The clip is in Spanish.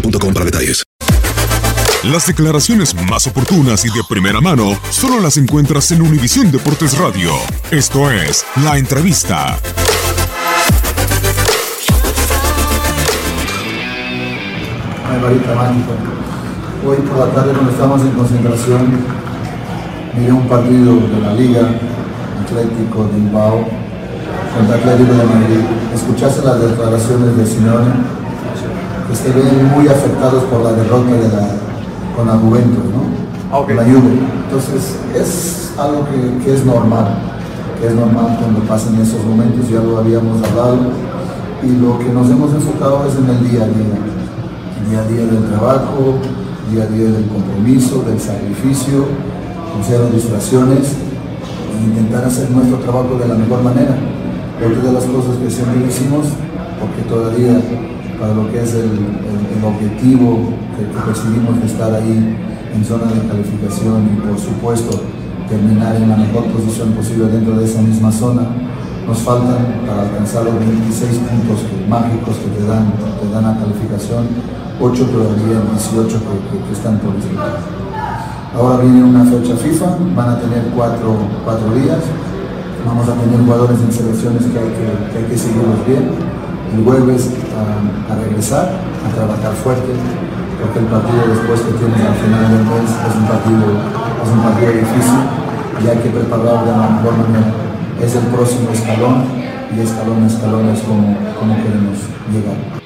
boostmobile.com para detalles. Las declaraciones más oportunas y de primera mano solo las encuentras en Univisión Deportes Radio. Esto es La Entrevista. Mágica. Hoy por la tarde cuando estamos en concentración, miré un partido de la Liga Atlético de Bilbao contra Atlético de Madrid. Escuchaste las declaraciones de Simeone, que se ven muy afectados por la derrota de la, con la Juventus, ¿no? Con la Juve. Entonces es algo que, que es normal, que es normal cuando pasan esos momentos, ya lo habíamos hablado, y lo que nos hemos enfocado es en el día a día día a día del trabajo, día a día del compromiso, del sacrificio, con cero distracciones e intentar hacer nuestro trabajo de la mejor manera. Otra de las cosas que siempre decimos, porque todavía para lo que es el, objetivo que, que perseguimos de estar ahí en zona de calificación y por supuesto terminar en la mejor posición posible dentro de esa misma zona, nos faltan para alcanzar los 26 puntos mágicos que te dan, te dan la calificación, 8 todavía, 18 que, están por disputar. Ahora viene una fecha FIFA, van a tener cuatro, cuatro días, vamos a tener jugadores en selecciones que hay que, hay que seguirlos bien. El jueves a, a regresar, a trabajar fuerte, porque el partido después que tienes al final del mes es un partido, es un partido difícil y hay que prepararlo de la mejor manera. Es el próximo escalón y escalón a escalón es como queremos llegar.